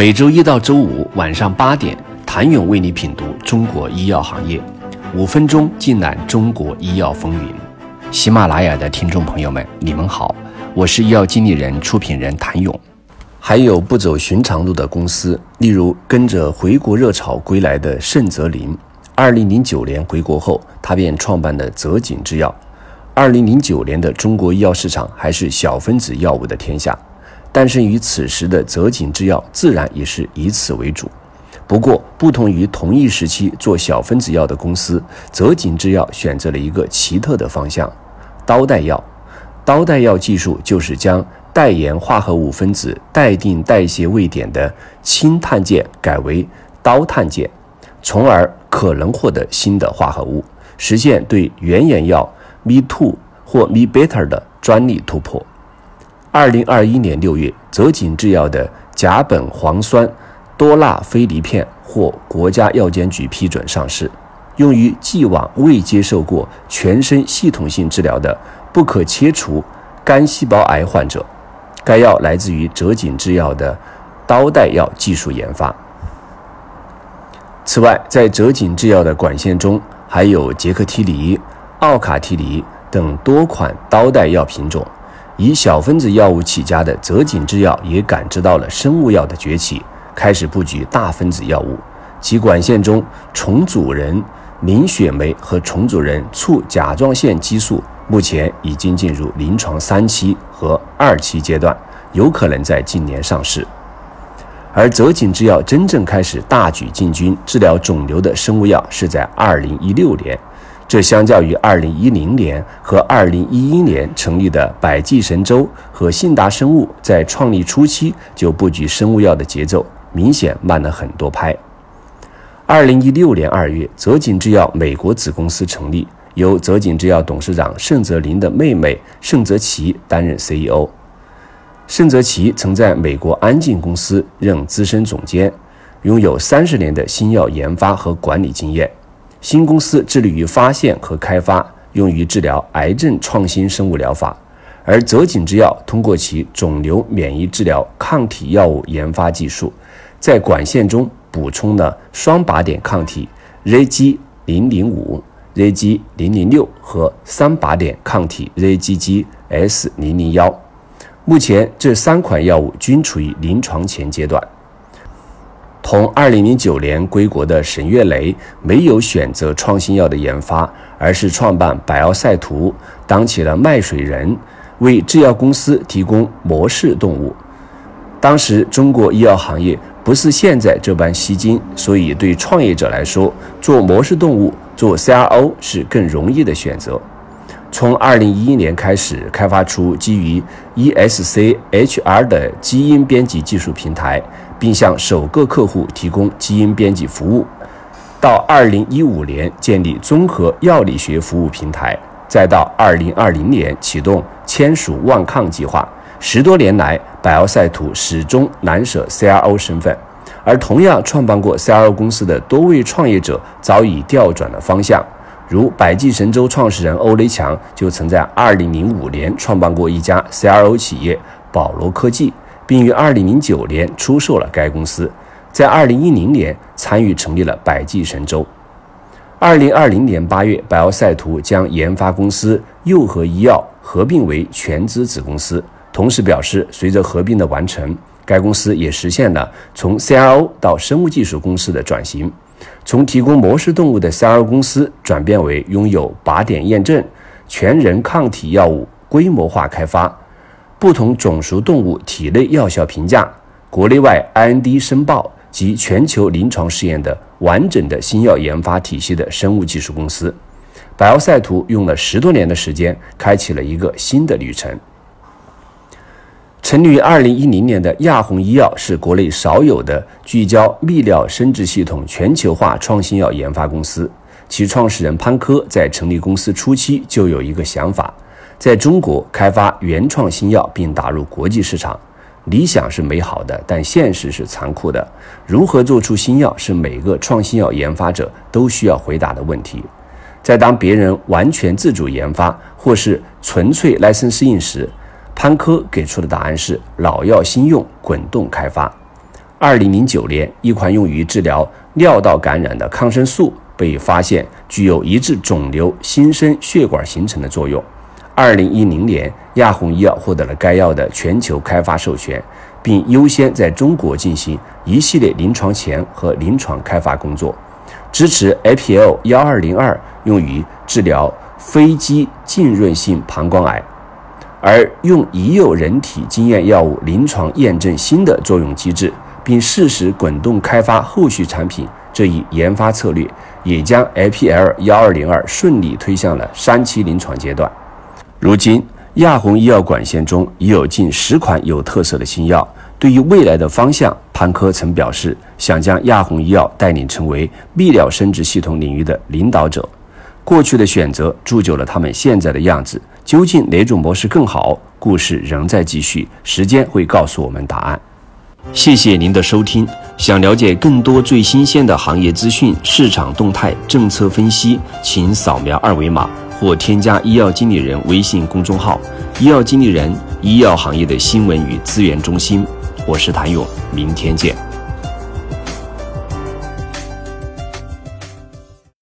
每周一到周五晚上八点，谭勇为你品读中国医药行业，五分钟尽览中国医药风云。喜马拉雅的听众朋友们，你们好，我是医药经理人、出品人谭勇。还有不走寻常路的公司，例如跟着回国热潮归来的盛泽林。二零零九年回国后，他便创办了泽锦制药。二零零九年的中国医药市场还是小分子药物的天下。诞生于此时的泽井制药，自然也是以此为主。不过，不同于同一时期做小分子药的公司，泽井制药选择了一个奇特的方向——刀代药。刀代药技术就是将代盐化合物分子待定代谢位点的氢碳键改为刀碳键，从而可能获得新的化合物，实现对原研药 Me-too 或 Me-better 的专利突破。二零二一年六月，泽锦制药的甲苯磺酸多钠非离片获国家药监局批准上市，用于既往未接受过全身系统性治疗的不可切除肝细胞癌患者。该药来自于泽锦制药的刀代药技术研发。此外，在泽锦制药的管线中，还有杰克替尼、奥卡替尼等多款刀代药品种。以小分子药物起家的泽锦制药也感知到了生物药的崛起，开始布局大分子药物。其管线中重组人凝血酶和重组人促甲状腺激素目前已经进入临床三期和二期阶段，有可能在今年上市。而泽锦制药真正开始大举进军治疗肿瘤的生物药是在二零一六年。这相较于2010年和2011年成立的百济神州和信达生物在创立初期就布局生物药的节奏，明显慢了很多拍。2016年2月，泽锦制药美国子公司成立，由泽锦制药董事长盛泽林的妹妹盛泽琪担任 CEO。盛泽琪曾在美国安进公司任资深总监，拥有三十年的新药研发和管理经验。新公司致力于发现和开发用于治疗癌症创新生物疗法，而泽锦制药通过其肿瘤免疫治疗抗体药物研发技术，在管线中补充了双靶点抗体 RAG 零零五、RAG 零零六和三靶点抗体 RAGG S 零零幺。目前，这三款药物均处于临床前阶段。同2009年归国的沈月雷没有选择创新药的研发，而是创办百奥赛图，当起了卖水人，为制药公司提供模式动物。当时中国医药行业不是现在这般吸金，所以对创业者来说，做模式动物、做 CRO 是更容易的选择。从2011年开始，开发出基于 ESCHR 的基因编辑技术平台。并向首个客户提供基因编辑服务，到二零一五年建立综合药理学服务平台，再到二零二零年启动签署万抗计划。十多年来，百奥赛图始终难舍 CRO 身份，而同样创办过 CRO 公司的多位创业者早已调转了方向，如百济神州创始人欧雷强就曾在二零零五年创办过一家 CRO 企业保罗科技。并于2009年出售了该公司，在2010年参与成立了百济神州。2020年8月，百奥赛图将研发公司佑和医药合并为全资子公司，同时表示，随着合并的完成，该公司也实现了从 CRO 到生物技术公司的转型，从提供模式动物的 CR 公司转变为拥有靶点验证、全人抗体药物规模化开发。不同种属动物体内药效评价、国内外 IND 申报及全球临床试验的完整的新药研发体系的生物技术公司，百奥赛图用了十多年的时间，开启了一个新的旅程。成立于2010年的亚宏医药是国内少有的聚焦泌尿生殖系统全球化创新药研发公司。其创始人潘科在成立公司初期就有一个想法。在中国开发原创新药并打入国际市场，理想是美好的，但现实是残酷的。如何做出新药是每个创新药研发者都需要回答的问题。在当别人完全自主研发或是纯粹 licensing 时，潘科给出的答案是老药新用，滚动开发。二零零九年，一款用于治疗尿道感染的抗生素被发现具有抑制肿瘤新生血管形成的作用。二零一零年，亚红医药获得了该药的全球开发授权，并优先在中国进行一系列临床前和临床开发工作，支持 APL 幺二零二用于治疗非肌浸润性膀胱癌。而用已有人体经验药物临床验证新的作用机制，并适时滚动开发后续产品这一研发策略，也将 APL 幺二零二顺利推向了三期临床阶段。如今，亚红医药管线中已有近十款有特色的新药。对于未来的方向，潘科曾表示，想将亚红医药带领成为泌尿生殖系统领域的领导者。过去的选择铸就了他们现在的样子。究竟哪种模式更好？故事仍在继续，时间会告诉我们答案。谢谢您的收听。想了解更多最新鲜的行业资讯、市场动态、政策分析，请扫描二维码或添加医药经理人微信公众号“医药经理人”——医药行业的新闻与资源中心。我是谭勇，明天见。